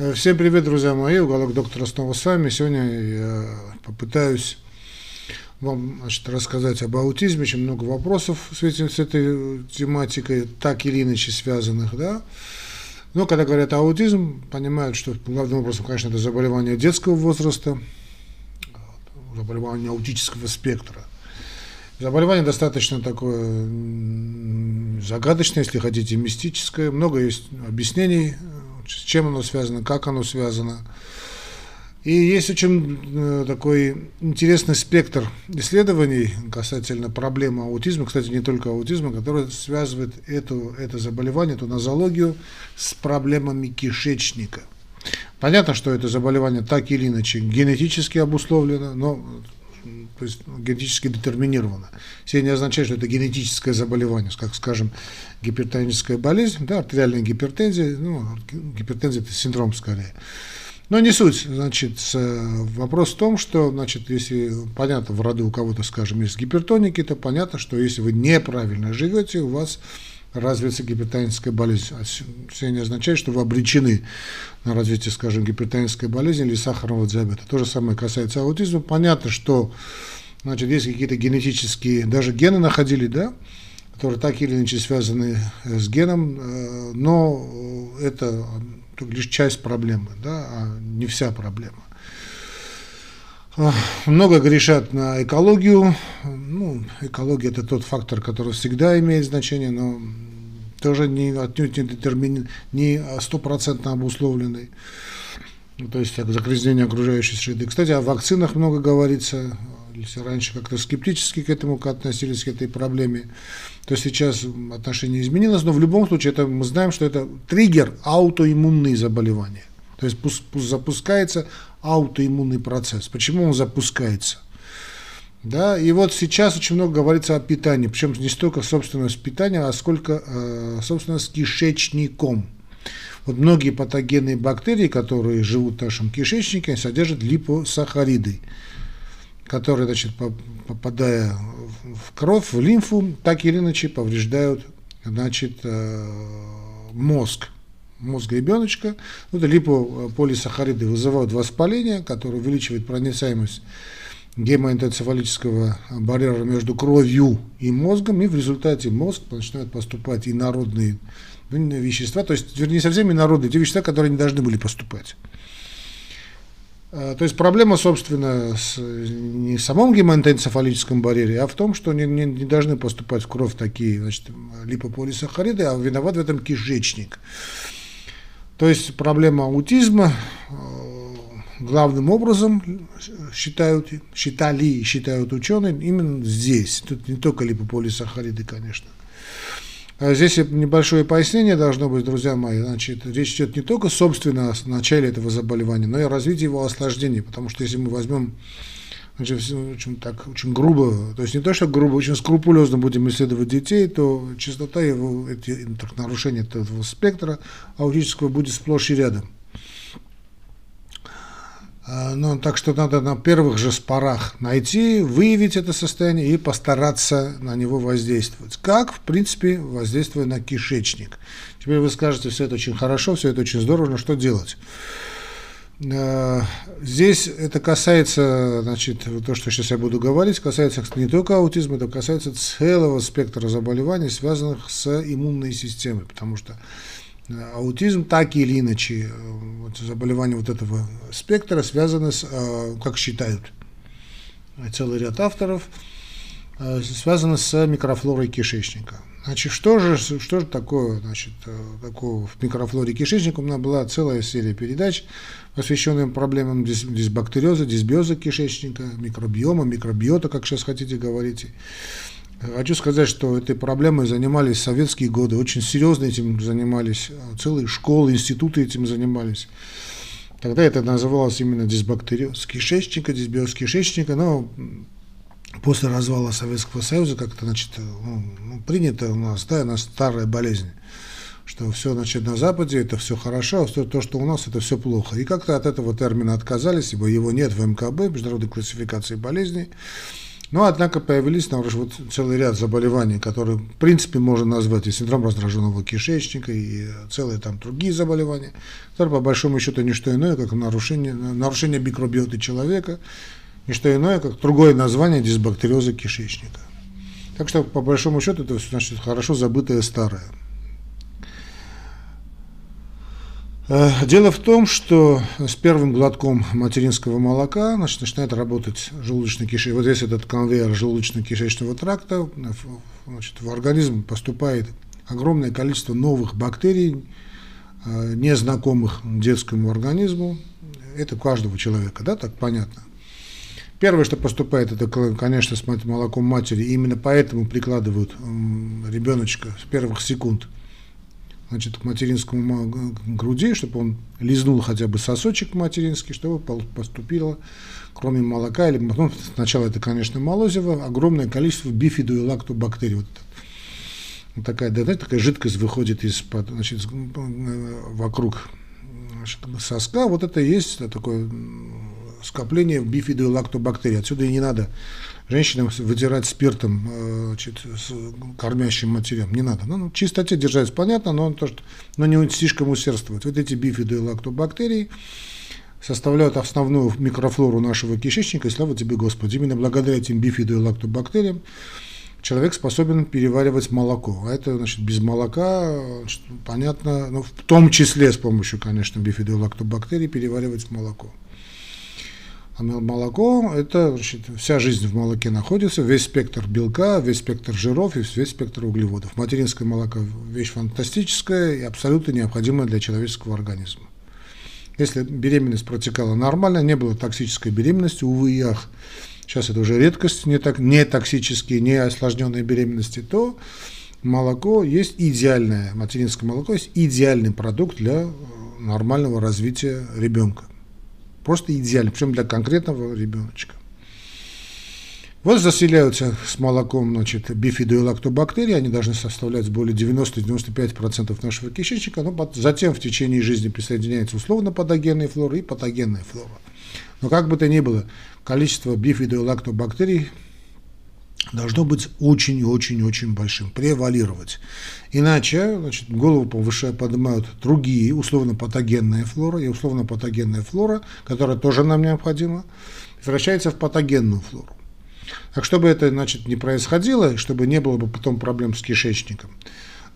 Э, всем привет, друзья мои. Уголок доктора снова с вами. Сегодня я попытаюсь вам значит, рассказать об аутизме. Очень много вопросов в связи с этой тематикой, так или иначе связанных. Да? Но когда говорят аутизм, понимают, что главным образом, конечно, это заболевание детского возраста, заболевание аутического спектра. Заболевание достаточно такое загадочное, если хотите, мистическое. Много есть объяснений, с чем оно связано, как оно связано. И есть очень э, такой интересный спектр исследований касательно проблемы аутизма, кстати, не только аутизма, который связывает эту, это заболевание, эту нозологию с проблемами кишечника. Понятно, что это заболевание так или иначе генетически обусловлено, но то есть генетически детерминировано. Все не означает, что это генетическое заболевание, как, скажем, гипертоническая болезнь, да, артериальная гипертензия, ну, гипертензия – это синдром скорее. Но не суть, значит, вопрос в том, что, значит, если, понятно, в роду у кого-то, скажем, есть гипертоники, то понятно, что если вы неправильно живете, у вас развится гипертоническая болезнь. А все не означает, что вы обречены на развитие, скажем, гипертонической болезни или сахарного диабета. То же самое касается аутизма. Понятно, что значит, есть какие-то генетические, даже гены находили, да, которые так или иначе связаны э, с геном, э, но это лишь часть проблемы, да, а не вся проблема. Много грешат на экологию. Ну, экология это тот фактор, который всегда имеет значение, но тоже не отнюдь не детермин, не стопроцентно обусловленный. Ну, то есть загрязнение окружающей среды. Кстати, о вакцинах много говорится. Если раньше как-то скептически к этому относились, к этой проблеме, то сейчас отношение изменилось. Но в любом случае это, мы знаем, что это триггер аутоиммунные заболевания. То есть запускается аутоиммунный процесс. Почему он запускается? Да, и вот сейчас очень много говорится о питании, причем не столько собственно с питанием, а сколько, э, собственно, с кишечником. Вот многие патогенные бактерии, которые живут в нашем кишечнике, содержат липосахариды, которые, значит, попадая в кровь, в лимфу, так или иначе повреждают, значит, э, мозг мозга ребеночка. Вот липополисахариды вызывают воспаление, которое увеличивает проницаемость гемоэнцефалического барьера между кровью и мозгом, и в результате мозг начинает поступать инородные вещества, то есть, вернее, совсем инородные, те вещества, которые не должны были поступать. А, то есть проблема, собственно, с, не в самом гемоэнцефалическом барьере, а в том, что не, не, не должны поступать в кровь такие значит, липополисахариды, а виноват в этом кишечник. То есть проблема аутизма главным образом считают, считали и считают ученые именно здесь. Тут не только липополисахариды, конечно. А здесь небольшое пояснение должно быть, друзья мои. Значит, речь идет не только, собственно, о начале этого заболевания, но и о развитии его осложнений. Потому что если мы возьмем значит, очень, так, очень грубо, то есть не то, что грубо, очень скрупулезно будем исследовать детей, то частота его, эти, нарушения этого спектра аутического будет сплошь и рядом. А, ну, так что надо на первых же спорах найти, выявить это состояние и постараться на него воздействовать. Как, в принципе, воздействуя на кишечник. Теперь вы скажете, все это очень хорошо, все это очень здорово, но что делать? Э, здесь это касается, значит, то, что сейчас я буду говорить, касается не только аутизма, это касается целого спектра заболеваний, связанных с иммунной системой, потому что аутизм так или иначе, э, вот, заболевания вот этого спектра связаны с, как считают целый ряд авторов, связаны с микрофлорой кишечника. Значит, что же, что же такое, значит, такого в микрофлоре кишечника? У меня была целая серия передач, посвященным проблемам дис, дисбактериоза, дисбиоза кишечника, микробиома, микробиота, как сейчас хотите говорить. Хочу сказать, что этой проблемой занимались советские годы, очень серьезно этим занимались, целые школы, институты этим занимались. Тогда это называлось именно дисбактериоз кишечника, дисбиоз кишечника, но после развала Советского Союза как-то, значит, ну, ну принято у нас, да, у нас старая болезнь что все значит, на Западе это все хорошо, а то, что у нас это все плохо. И как-то от этого термина отказались, ибо его нет в МКБ, Международной классификации болезней. Но, однако, появились на вот целый ряд заболеваний, которые, в принципе, можно назвать и синдром раздраженного кишечника, и целые там другие заболевания, которые, по большому счету, не что иное, как нарушение, нарушение микробиоты человека, не что иное, как другое название дисбактериоза кишечника. Так что, по большому счету, это значит хорошо забытое старое. Э, дело в том, что с первым глотком материнского молока значит, начинает работать желудочно-кишечный, вот здесь этот конвейер желудочно-кишечного тракта, значит, в организм поступает огромное количество новых бактерий, э, незнакомых детскому организму. Это каждого человека, да, так понятно. Первое, что поступает, это, конечно, с молоком матери, и именно поэтому прикладывают ребеночка с первых секунд – значит, к материнскому груди, чтобы он лизнул хотя бы сосочек материнский, чтобы поступило, кроме молока, или ну, сначала это, конечно, молозиво, огромное количество бифиду и лактобактерий. Вот, такая, да, такая жидкость выходит из значит, вокруг значит, соска. Вот это и есть такое скопление бифиду и лактобактерий. Отсюда и не надо женщинам вытирать спиртом э, значит, с кормящим матерям. Не надо. Ну, ну чистоте держать понятно, но, то, что, но не слишком усердствовать. Вот эти бифиды и лактобактерии составляют основную микрофлору нашего кишечника, и слава тебе, Господи. Именно благодаря этим бифиду и лактобактериям человек способен переваривать молоко. А это, значит, без молока, значит, понятно, ну, в том числе с помощью, конечно, бифиду и лактобактерий переваривать молоко. А молоко – это значит, вся жизнь в молоке находится, весь спектр белка, весь спектр жиров и весь спектр углеводов. Материнское молоко – вещь фантастическая и абсолютно необходимая для человеческого организма. Если беременность протекала нормально, не было токсической беременности, увы и ах, сейчас это уже редкость, не, так, не токсические, не осложненные беременности, то молоко есть идеальное, материнское молоко есть идеальный продукт для нормального развития ребенка. Просто идеально, причем для конкретного ребеночка. Вот заселяются с молоком значит, бифиды и лактобактерии, они должны составлять более 90-95% нашего кишечника, но затем в течение жизни присоединяется условно патогенная флора и патогенная флора. Но как бы то ни было, количество бифиды и лактобактерий должно быть очень и очень-очень большим, превалировать. Иначе значит, голову повыше поднимают другие условно-патогенная флора, и условно-патогенная флора, которая тоже нам необходима, превращается в патогенную флору. Так чтобы это значит, не происходило, чтобы не было бы потом проблем с кишечником,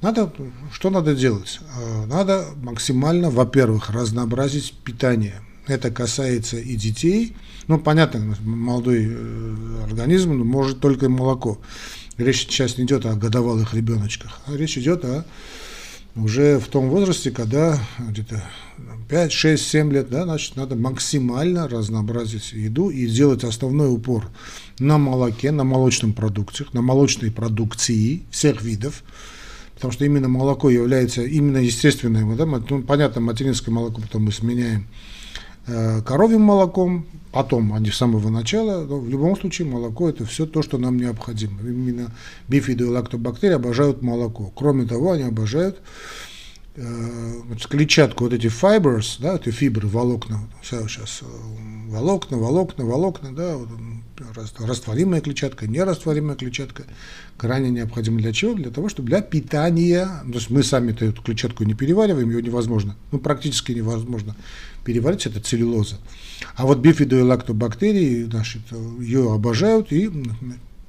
надо, что надо делать? А, надо максимально, во-первых, разнообразить питание. Это касается и детей, ну, понятно, молодой э, организм может только молоко. Речь сейчас не идет о годовалых ребеночках, а речь идет о уже в том возрасте, когда где-то 5, 6, 7 лет, да, значит, надо максимально разнообразить еду и сделать основной упор на молоке, на молочном продукте, на молочной продукции всех видов, потому что именно молоко является именно естественным, да, ну, понятно, материнское молоко потом мы сменяем коровьим молоком, потом, а не с самого начала, но в любом случае молоко это все то, что нам необходимо. Именно бифиды и лактобактерии обожают молоко. Кроме того, они обожают э, клетчатку, вот эти fibers, да, эти фибры, волокна, сейчас э, волокна, волокна, волокна, да, вот, растворимая клетчатка, нерастворимая клетчатка, крайне необходима для чего? Для того, чтобы для питания, то есть мы сами эту клетчатку не перевариваем, ее невозможно, ну практически невозможно переварить, это целлюлоза. А вот бифидо и лактобактерии значит, ее обожают и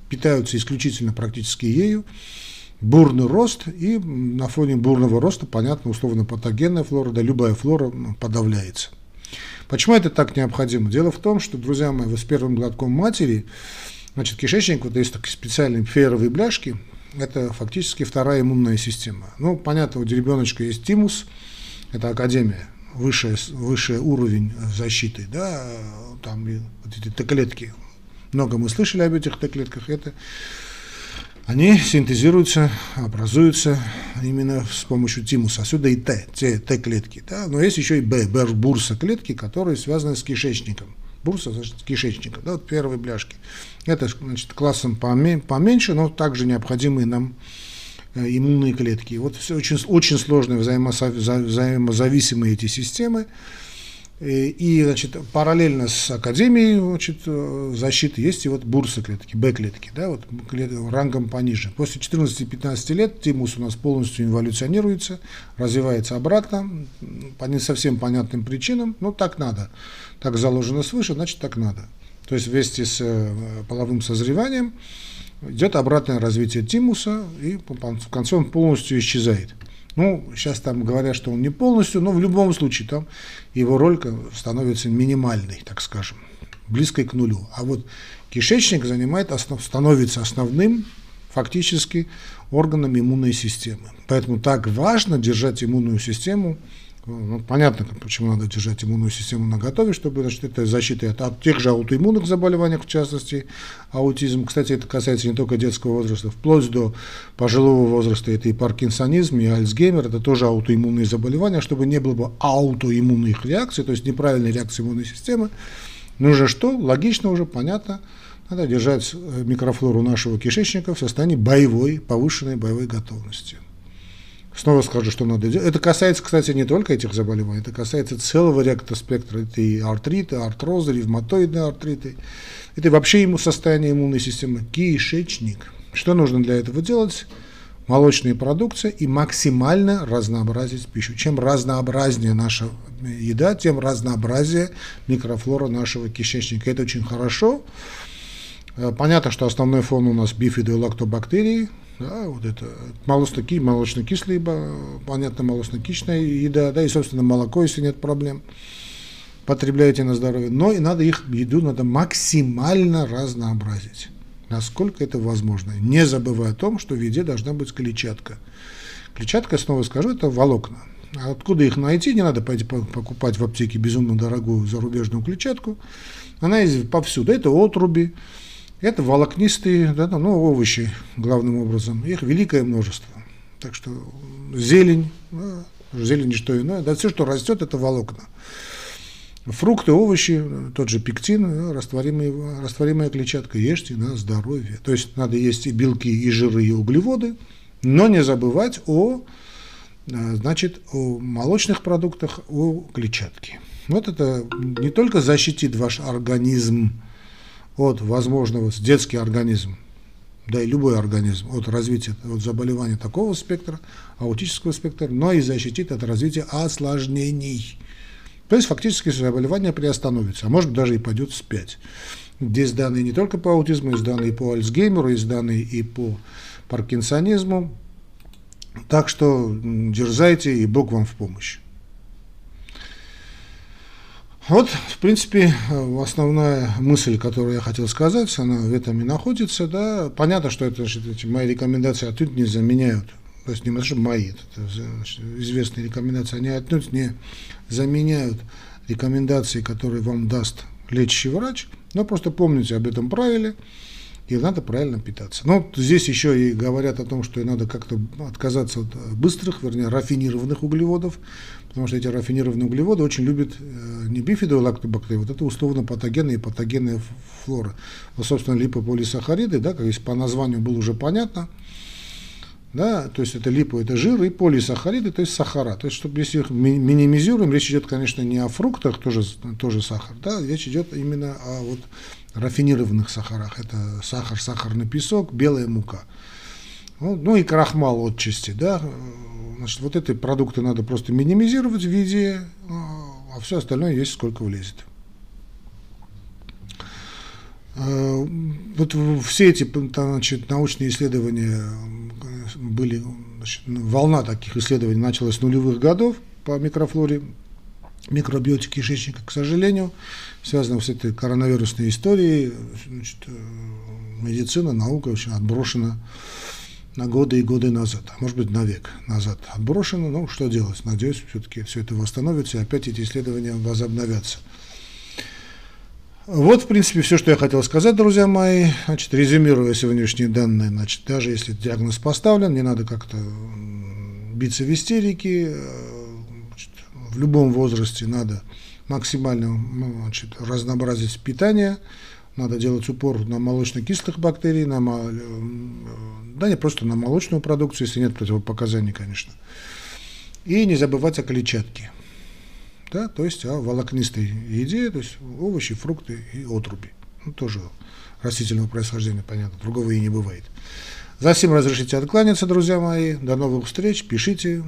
питаются исключительно практически ею. Бурный рост, и на фоне бурного роста, понятно, условно патогенная флора, да любая флора подавляется. Почему это так необходимо? Дело в том, что, друзья мои, вы с первым глотком матери, значит, кишечник, вот есть такие специальные феровые бляшки, это фактически вторая иммунная система. Ну, понятно, у ребеночка есть тимус, это академия, высший, высший уровень защиты, да, там вот эти Т-клетки, много мы слышали об этих Т-клетках, это они синтезируются, образуются именно с помощью тимуса. Отсюда и Т, Т-клетки. Да? Но есть еще и Б, бурса клетки, которые связаны с кишечником. Бурса, значит, с кишечником. Да, вот первые бляшки. Это, значит, классом поменьше, но также необходимые нам Э, иммунные клетки. Вот все очень, очень сложные взаимозависимые эти системы. И, значит, параллельно с Академией значит, защиты есть и вот бурсы клетки, Б-клетки, да, вот рангом пониже. После 14-15 лет тимус у нас полностью эволюционируется, развивается обратно, по не совсем понятным причинам, но так надо. Так заложено свыше, значит так надо. То есть вместе с э, половым созреванием идет обратное развитие тимуса, и в конце он полностью исчезает. Ну, сейчас там говорят, что он не полностью, но в любом случае там его роль становится минимальной, так скажем, близкой к нулю. А вот кишечник занимает основ, становится основным фактически органом иммунной системы. Поэтому так важно держать иммунную систему ну, понятно, почему надо держать иммунную систему на готове, чтобы значит, это защита от, от тех же аутоиммунных заболеваний, в частности, аутизм. Кстати, это касается не только детского возраста, вплоть до пожилого возраста. Это и паркинсонизм, и Альцгеймер, это тоже аутоиммунные заболевания. Чтобы не было бы аутоиммунных реакций, то есть неправильной реакции иммунной системы, нужно что? Логично уже, понятно. Надо держать э, микрофлору нашего кишечника в состоянии боевой, повышенной боевой готовности. Снова скажу, что надо делать. Это касается, кстати, не только этих заболеваний, это касается целого ряда спектра. Это и артриты, артрозы, ревматоидные артриты. Это вообще ему состояние иммунной системы. Кишечник. Что нужно для этого делать? Молочные продукты и максимально разнообразить пищу. Чем разнообразнее наша еда, тем разнообразнее микрофлора нашего кишечника. Это очень хорошо. Э, понятно, что основной фон у нас бифиды лактобактерии, да, вот это молочно-ки, молочно-кислые, понятно, молочно-кислая еда, да, и, собственно, молоко, если нет проблем, потребляете на здоровье. Но и надо их еду надо максимально разнообразить, насколько это возможно. Не забывая о том, что в еде должна быть клетчатка. Клетчатка, снова скажу, это волокна. Откуда их найти? Не надо пойти покупать в аптеке безумно дорогую зарубежную клетчатку. Она есть повсюду. Это отруби, это волокнистые да, ну, овощи, главным образом. Их великое множество. Так что зелень, да, зелень что иное, да, все, что растет, это волокна. Фрукты, овощи, тот же пектин, да, растворимый, растворимая клетчатка, ешьте на здоровье. То есть надо есть и белки, и жиры, и углеводы, но не забывать о, значит, о молочных продуктах, о клетчатке. Вот это не только защитит ваш организм от возможного детский организм, да и любой организм от развития от заболевания такого спектра, аутического спектра, но и защитит от развития осложнений. То есть фактически заболевание приостановится, а может быть даже и пойдет вспять. Здесь данные не только по аутизму, есть данные и по Альцгеймеру, есть данные и по паркинсонизму. Так что дерзайте, и Бог вам в помощь. Вот, в принципе, основная мысль, которую я хотел сказать, она в этом и находится. Да. Понятно, что это, значит, эти мои рекомендации отнюдь не заменяют, то есть не мои, это, значит, известные рекомендации, они отнюдь не заменяют рекомендации, которые вам даст лечащий врач, но просто помните об этом правиле, и надо правильно питаться. Но здесь еще и говорят о том, что надо как-то отказаться от быстрых, вернее, рафинированных углеводов, потому что эти рафинированные углеводы очень любят э, не бифидовые лактобактерии, вот это условно патогенные и патогенная флора. Вот, собственно, липополисахариды, да, как по названию было уже понятно, да, то есть это липо, это жир, и полисахариды, то есть сахара. То есть, чтобы если их минимизируем, речь идет, конечно, не о фруктах, тоже, тоже сахар, да, речь идет именно о вот рафинированных сахарах. Это сахар, сахарный песок, белая мука. Ну, ну и крахмал отчасти, да, Значит, вот эти продукты надо просто минимизировать в виде, а все остальное есть сколько влезет. А, вот все эти значит, научные исследования были, значит, волна таких исследований началась с нулевых годов по микрофлоре, микробиотики кишечника, к сожалению, связано с этой коронавирусной историей, значит, э, медицина, наука очень отброшена на годы и годы назад, а может быть на век назад отброшено. Ну, что делать? Надеюсь, все-таки все это восстановится, и опять эти исследования возобновятся. Вот, в принципе, все, что я хотел сказать, друзья мои. Значит, резюмируя сегодняшние данные, значит, даже если диагноз поставлен, не надо как-то биться в истерике. В любом возрасте надо максимально значит, разнообразить питание, надо делать упор на молочно-кислых бактерий, на, да не просто на молочную продукцию, если нет противопоказаний, конечно. И не забывать о клетчатке. да, то есть о волокнистой еде, то есть овощи, фрукты и отруби. Ну, тоже растительного происхождения, понятно, другого и не бывает. За всем разрешите откланяться, друзья мои. До новых встреч, пишите.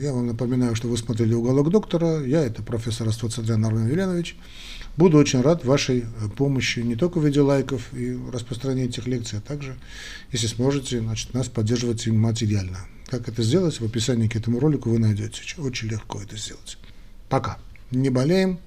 Я вам напоминаю, что вы смотрели «Уголок доктора». Я, это профессор Аствацадрян Армен Веленович. Буду очень рад вашей э, помощи, не только в виде лайков и распространения этих лекций, а также, если сможете, значит, нас поддерживать материально. Как это сделать, в описании к этому ролику вы найдете. Очень легко это сделать. Пока. Не болеем,